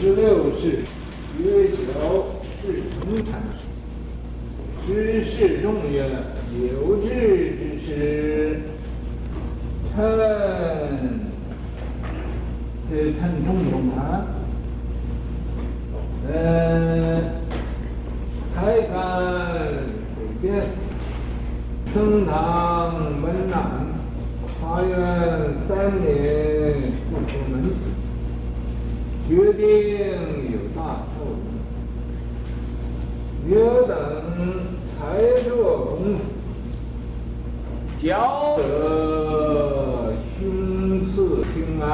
十六世，学晓世成禅师，师事众曰：有志之士，趁这趁中中啊，呃，开干水变，升堂门南，发愿三年。决定有大受用，约等才做功夫，教得胸次平安。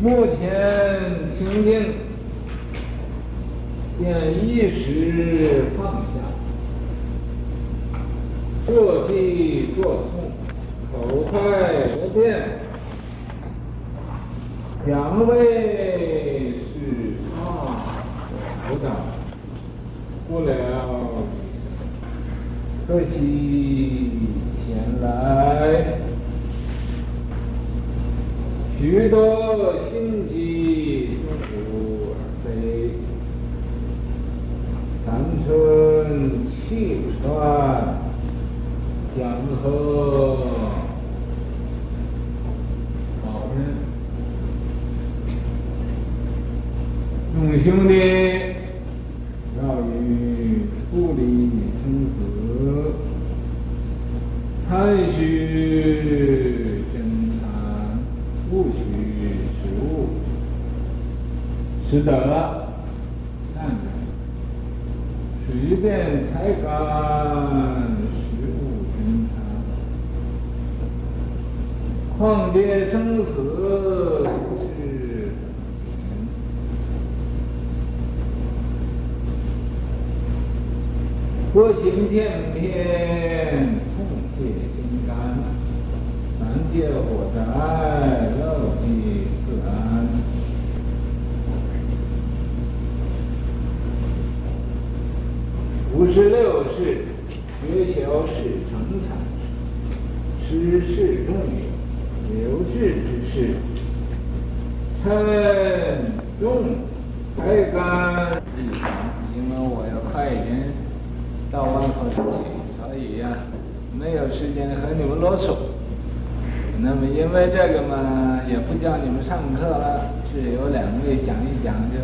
目前清净，便一时放下，坐骑作痛，口快舌辩。两位是啊，我的，不了，可惜前来许多心机中途而飞，三春气喘，江河。众兄弟，要于处理生死，参须真禅，不须实物，实得善人，随便才干实物真禅，况且生死。多行天遍，痛切心肝，三界火灾，乐极自安。五十六世，学晓世成才师，事众曰：有志之事，趁众开干。因为我要快一点。到晚后去，所以呀、没有时间和你们啰嗦。那么因为这个嘛，也不叫你们上课了，是有两位讲一讲就，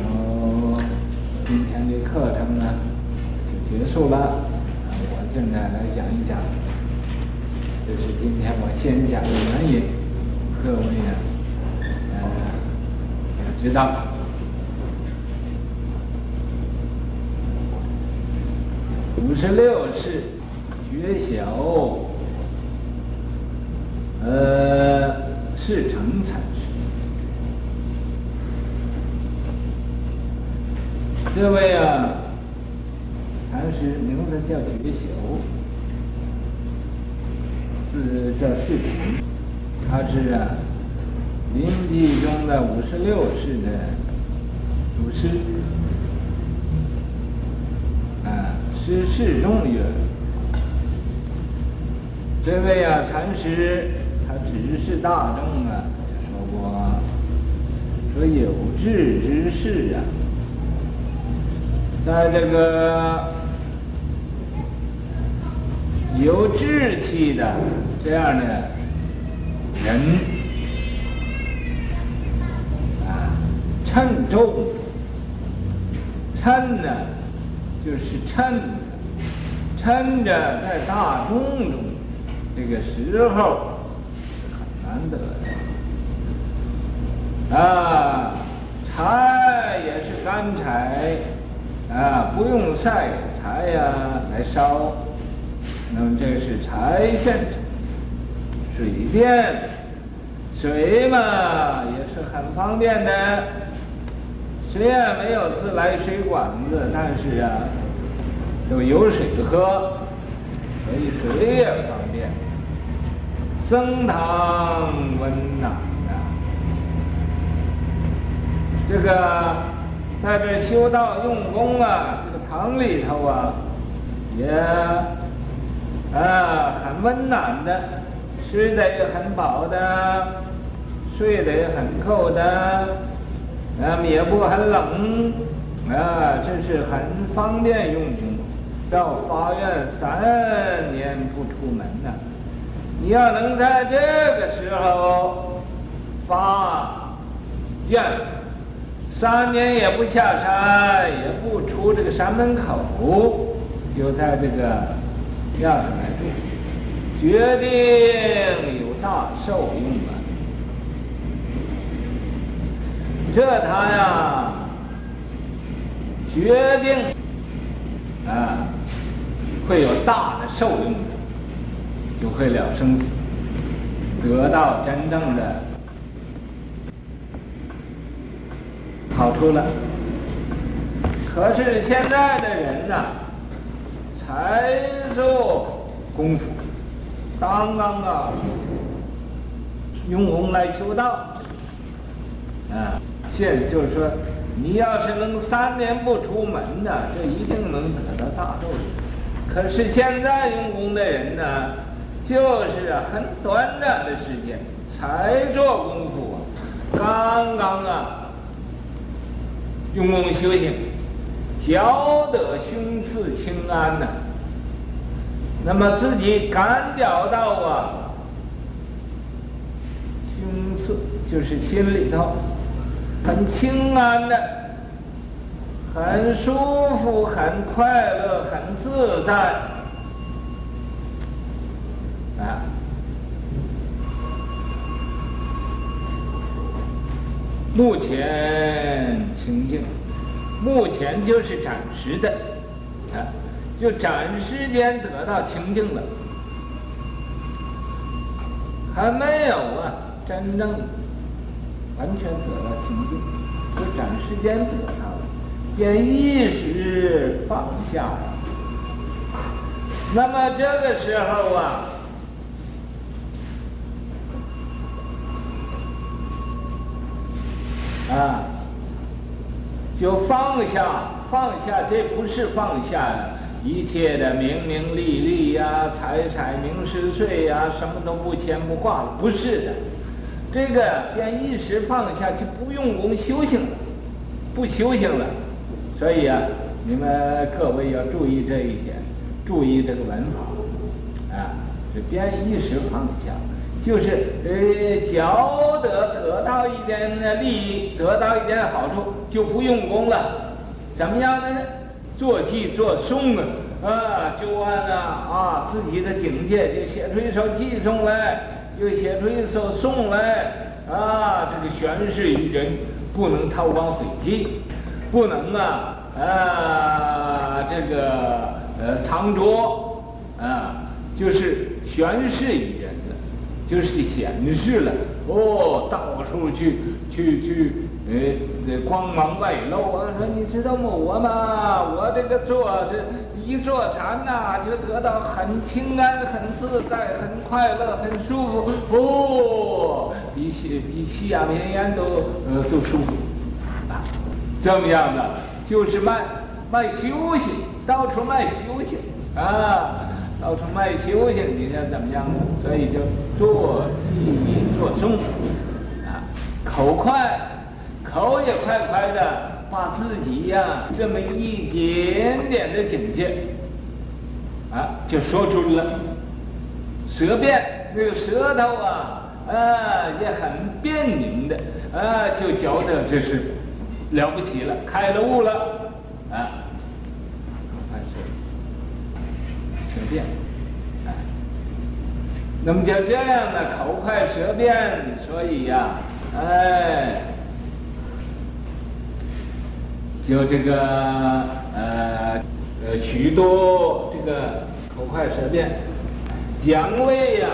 哦，今天的课程呢就结束了。我现在来讲一讲，这是今天我先讲的原因，各位呢，呃，要知道。五十六世学晓，呃，世成禅师。这位啊，禅师名字叫觉晓，字叫世成，他是啊，临济宗的五十六世的祖师。师事众曰：“这位啊，禅师他只是大众啊，说过，说有志之士啊，在这个有志气的这样的人啊，称重称呢。”就是趁着趁着在大众中这个时候是很难得的啊，柴也是干柴啊，不用晒柴呀来烧，那么这是柴现成，水电水嘛也是很方便的。虽然没有自来水管子，但是啊，都有水喝，所以水也方便。僧堂温暖的，这个在这修道用功啊，这个堂里头啊，也啊很温暖的，吃的也很饱的，睡得也很够的，那么也不很冷，啊，这是很方便用功。到法院三年不出门呐，你要能在这个时候发愿，三年也不下山，也不出这个山门口，就在这个庙上来住，决定有大受用啊！这他呀，决定啊，会有大的受用，就会了生死，得到真正的好处了。可是现在的人呐，才做功夫，刚刚啊，用功来修道，啊。现就是说，你要是能三年不出门呢，这一定能得到大咒。可是现在用功的人呢，就是很短暂的时间才做功夫啊，刚刚啊用功修行，觉得胸次清安呢，那么自己感觉到啊，胸次就是心里头。很清安的，很舒服，很快乐，很自在，啊！目前清净，目前就是暂时的，啊，就暂时间得到清净了，还没有啊，真正。完全得到清净，就暂时间得到便一时放下了。那么这个时候啊，啊，就放下，放下，这不是放下一切的名名利利呀、财财名食税呀，什么都不牵不挂了，不是的。这个便一时放下，就不用功修行了，不修行了。所以啊，你们各位要注意这一点，注意这个文法啊，这边一时放下，就是呃，觉得得到一点的利益，得到一点好处，就不用功了。怎么样呢？做偈做诵啊，啊，就按啊啊自己的境界，就写出一首偈颂来。又写出一首颂来啊！这个宣示于人，不能韬光晦气，不能啊啊这个呃藏拙啊，就是宣示于人了，就是显示了哦，到处去去去呃光芒外露啊！说你知道吗？我嘛，我这个做这。一坐禅呐，就得到很清安、很自在、很快乐、很舒服，哦，比西比西亚平烟都呃都舒服，这么样的就是卖卖修行，到处卖修行啊，到处卖修行，你看怎么样呢？所以就做偈做诵，啊，口快，口也快快的。把自己呀、这么一点点的境界，啊，就说出了。舌辩那个舌头啊，啊，也很辩明的，啊，就觉得这是了不起了，开了悟了，啊，还是舌舌辩，啊，那么就这样的口快舌辩，所以呀、哎。就这个呃呃许多这个口快舌辩，讲位呀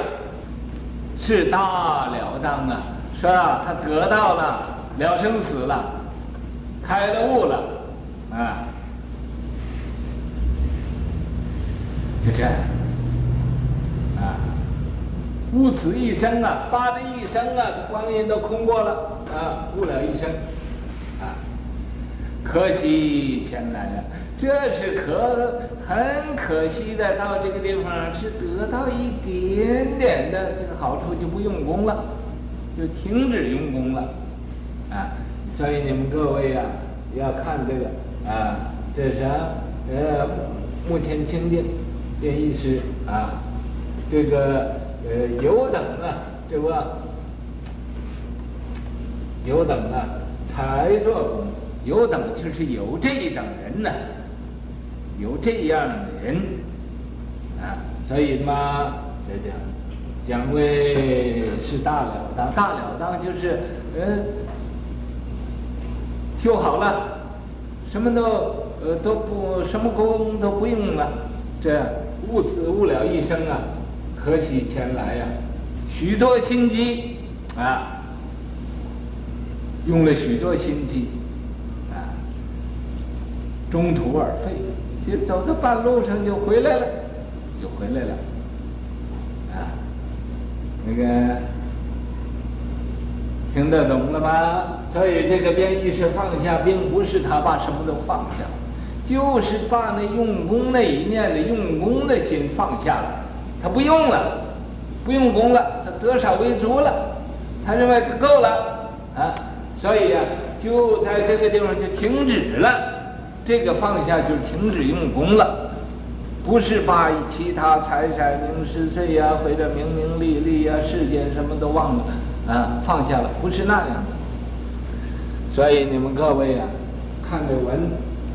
是大了当啊，是吧？他得到了了生死了，开了悟了，啊，就这样。啊，悟此一生啊，发这一生啊，光阴都空过了啊，悟了一生。啊。可惜前来了，这是可很可惜的。到这个地方是得到一点点的这个好处，就不用功了，就停止用功了，啊，所以你们各位呀、啊，要看这个啊，这是呃目前清净这意思啊，这个呃有等啊，对吧？有等啊，才做功，有等就是有这一等人呢，有这样的人啊，所以嘛，这叫。讲为是大了当，大了当就是，嗯，修好了，什么都呃都不什么功都不用了，这悟死悟了一生啊，可喜前来呀、许多心机啊，用了许多心机啊，中途而废，就走到半路上就回来了，就回来了啊。那个听得懂了吗？所以这个变异是放下，并不是他把什么都放下，就是把那用功那一念的用功的心放下了，他不用了，不用功了，他得少为足了，他认为就够了啊，所以、啊，就在这个地方就停止了，这个放下就停止用功了。不是把其他财产名食睡呀，或者名名利利呀、世间什么都忘了，啊，放下了，不是那样的。所以你们各位啊，看着文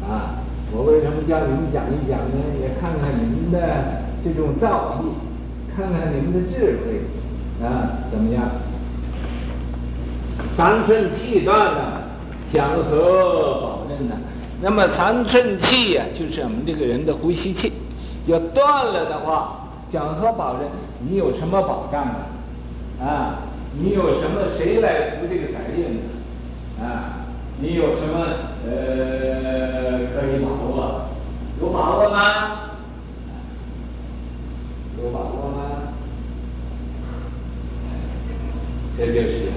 啊，我为什么叫你们讲一讲呢？也看看你们的这种造诣，看看你们的智慧，啊，怎么样？三寸气断了，讲和保证呢？那么三寸气呀、啊，就是我们这个人的呼吸气。要断了的话，讲和保证，你有什么保障啊？啊，你有什么？谁来负这个责任呢？啊，你有什么呃可以把握？有把握吗？有把握吗？这就是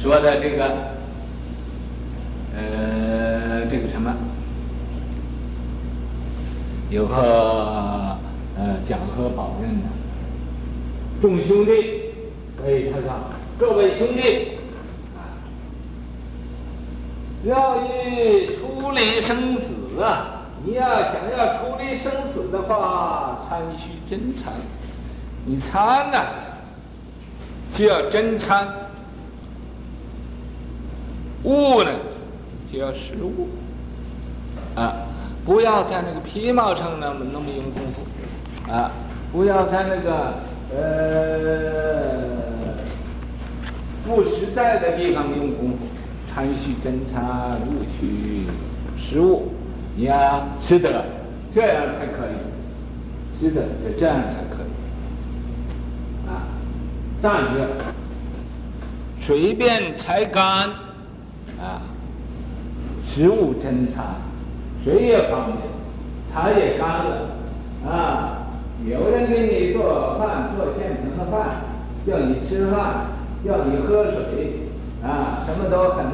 说的这个呃这个什么？有个呃讲和保任的众兄弟，所以他说各位兄弟，要欲出离生死啊，你要想要出离生死的话，参须真参，你参呢就要真参，悟呢就要实悟啊。不要在那个皮毛上那么那么用功夫，啊，不要在那个呃不实在的地方用功夫，参须真参，悟须实悟，你要识得，这样才可以，识得就这样才可以，啊，站着，水便才干，啊，实悟真参。水也方便，茶也干了，啊！有人给你做饭，做现成的饭，叫你吃饭，叫你喝水，啊，什么都很，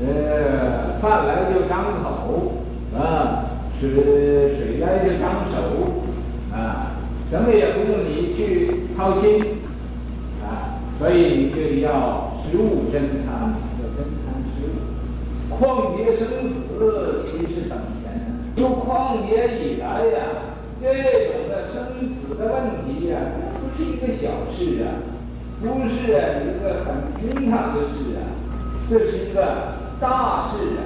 呃，饭来就张口，啊，水水来就张手，啊，什么也不用你去操心，啊，所以你就要食物真参，要真参实悟，况且生死岂是等闲就旷劫以来呀，这个生死的问题呀，不是一个小事啊，不是一个很平常的事啊，这是一个大事啊，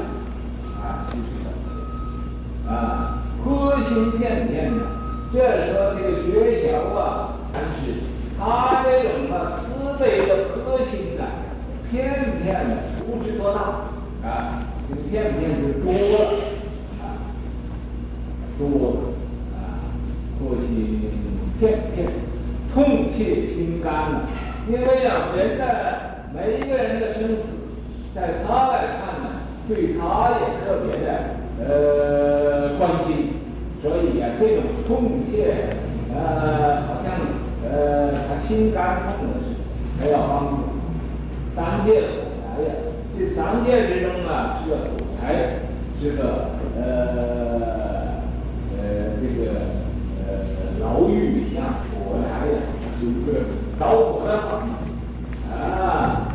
啊，其实小事啊，科心片片的，这时候这个学校啊，但是他这种啊慈悲的科心啊，片片的不知多大啊，片片就多了啊。多了，父亲片片，痛切心肝了。因为啊，人的每一个人的生死，在他来看呢，对他也特别的呃关心，所以啊，这种痛切呃，好像呃，他心肝痛的时候，还要帮助。三界火灾呀，这三界之中啊，是个火灾，是个呃。牢狱一样，火来呀，就是着火的很啊。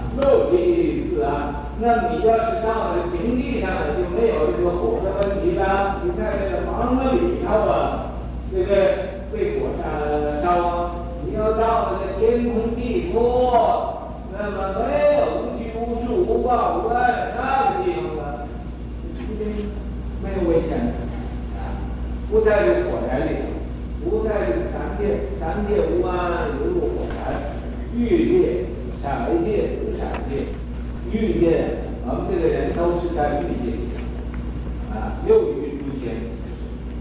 那你要是到了平地上，就没有这个火的问题了。你在这个房子里头啊，这个被火烧烧，你要到那个天空地阔，那么没有无拘无束、无挂无碍那个地方了，没有危险啊，不在这火柴里，不在三界，三界无安，犹如火柴，欲界、色界、无色界。欲界，我们这个人都是在欲界里，啊，六欲诸间，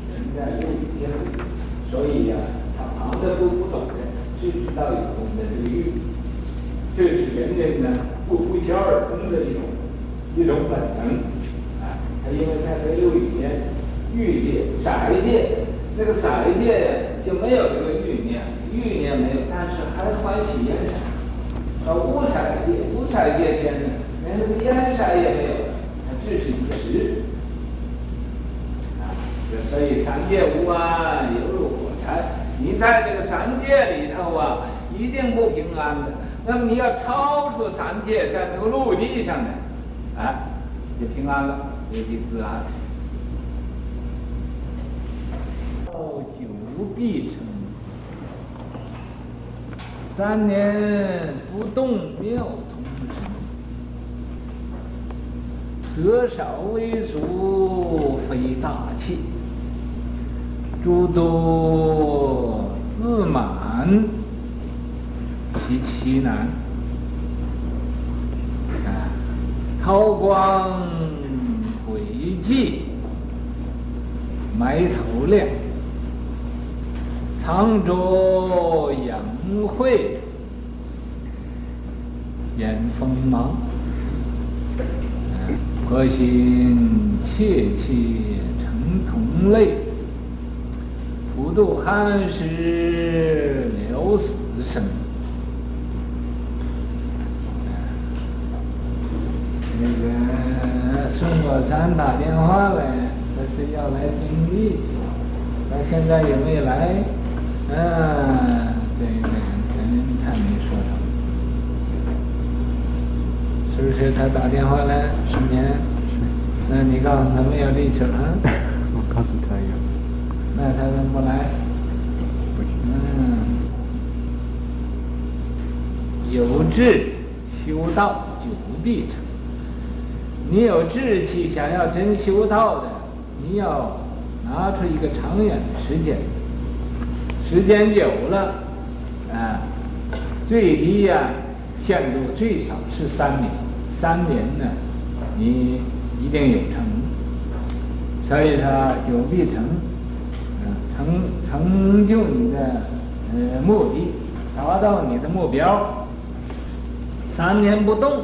人在六欲间里，所以呀、他旁的都不懂的，只知道有我们的这个欲，这是人人呢不不求而生的一种一种本能，啊，他因为在这六欲间，欲界、色界，那个色界就没有这个欲念，欲念没有，但是还欢喜颜色。啊，无色界，无色界天呢，连那个颜色也没有，它只是一个识。啊，所以三界无安，犹如火柴。你在这个三界里头啊，一定不平安的。那么你要超出三界，在那个陆地上呢，啊，就平安了，也就自安。哦，不必成。三年不动妙通身，得少为足非大器，诸多自满其其难。啊，韬光晦迹，埋头练，藏拙养。不会掩锋芒，婆心切切成同类，普度寒时留死生。那个孙国山打电话来，他是要来听力，他现在也没来，嗯。对，那个，你看没说什么？是不是他打电话来？失眠？是。那你告诉他没有力气了？我告诉他有。那他怎么不来？嗯。有志修道，久必成。你有志气，想要真修道的，你要拿出一个长远的时间，时间久了。啊，最低呀、啊，限度最少是三年，三年呢，你一定有成，所以说久必成，嗯，成成就你的呃目的，达到你的目标。三年不动，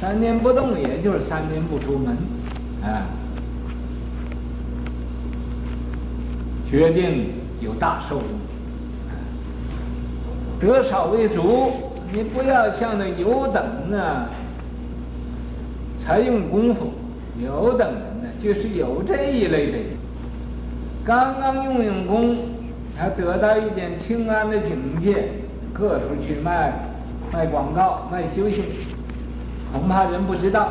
三年不动，也就是三年不出门，啊，决定有大收入。得少为足，你不要像那有等呢，才用功夫。有等人呢，就是有这一类的人，刚刚用用功，他得到一点清安的境界，各处去卖卖广告、卖修行，恐怕人不知道，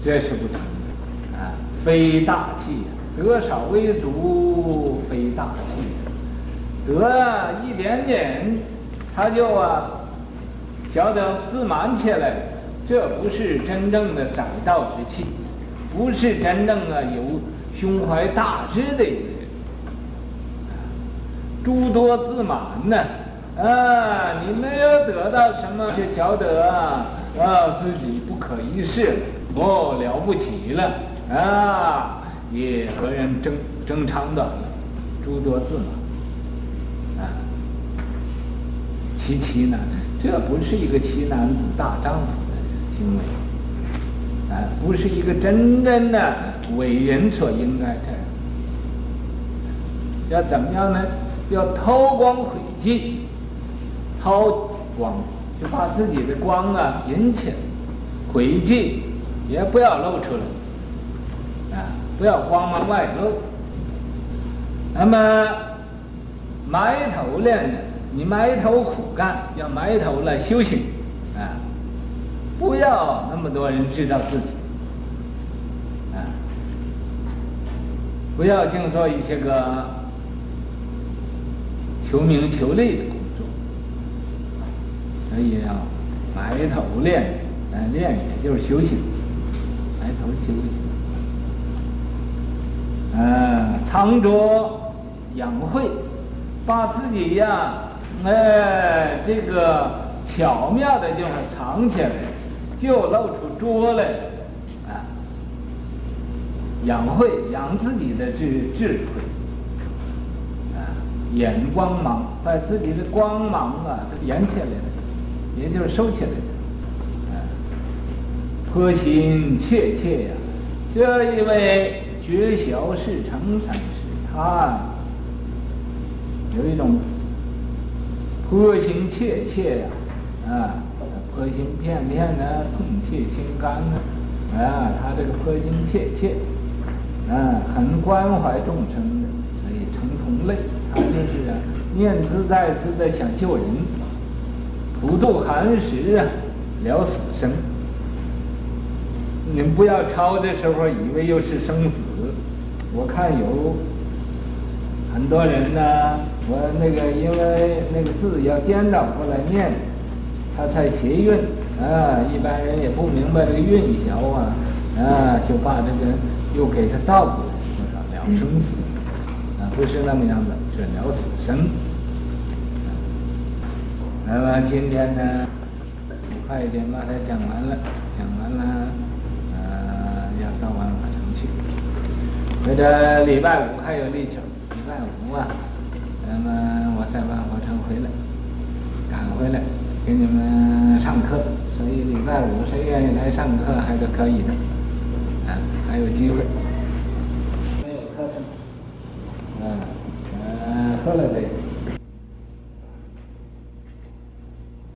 这是不成的啊！非大器，得少为足，非大器。得一点点，他就啊，觉得自满起来，这不是真正的载道之气，不是真正啊有胸怀大志的人。诸多自满呢，啊，你没有得到什么，就觉得啊，啊自己不可一世，哦了不起了，啊，也和人争争长短，诸多字嘛？啊。其其呢，这不是一个奇男子大丈夫的行为，啊，不是一个真正的伟人所应该的。要怎么样呢？要韬光晦寂，韬光就把自己的光啊引起来，晦寂也不要露出来，不要慌忙外露。那么埋头练呢？你埋头苦干，要埋头来修行，啊，不要那么多人知道自己，啊，不要净做一些个求名求利的工作，所以要埋头练，呃，练也就是修行，埋头修行。嗯，藏拙养晦，把自己呀，哎，这个巧妙的地方藏起来，就露出拙来，啊，养晦，养自己的智智慧，啊，掩光芒，把自己的光芒啊都掩起来了，也就是收起来了，啊，颇心切切呀，这一位。觉晓是成三师，他有一种迫心切切呀，啊，迫心片片呢，痛切心肝呢，啊，他这个迫心切切，啊，很关怀众生的，所以成同类，他就是啊，念兹在兹的想救人，普渡寒食啊，了死生。你们不要抄的时候以为又是生死。我看有很多人呢，我那个因为那个字要颠倒过来念，他才谐韵啊。一般人也不明白这个韵脚啊，啊，就把这个又给他倒过来，说啥了生死。啊，不是那么样的，是了死。生。那么？今天呢，快一点把它讲完了，讲完了，呃，要到万法城去。觉得礼拜五还有力气，礼拜五啊，那么我在万华城回来，赶回来给你们上课，所以礼拜五谁愿意来上课还是可以的，啊，还有机会。没有课程，嗯，嗯，喝了这个。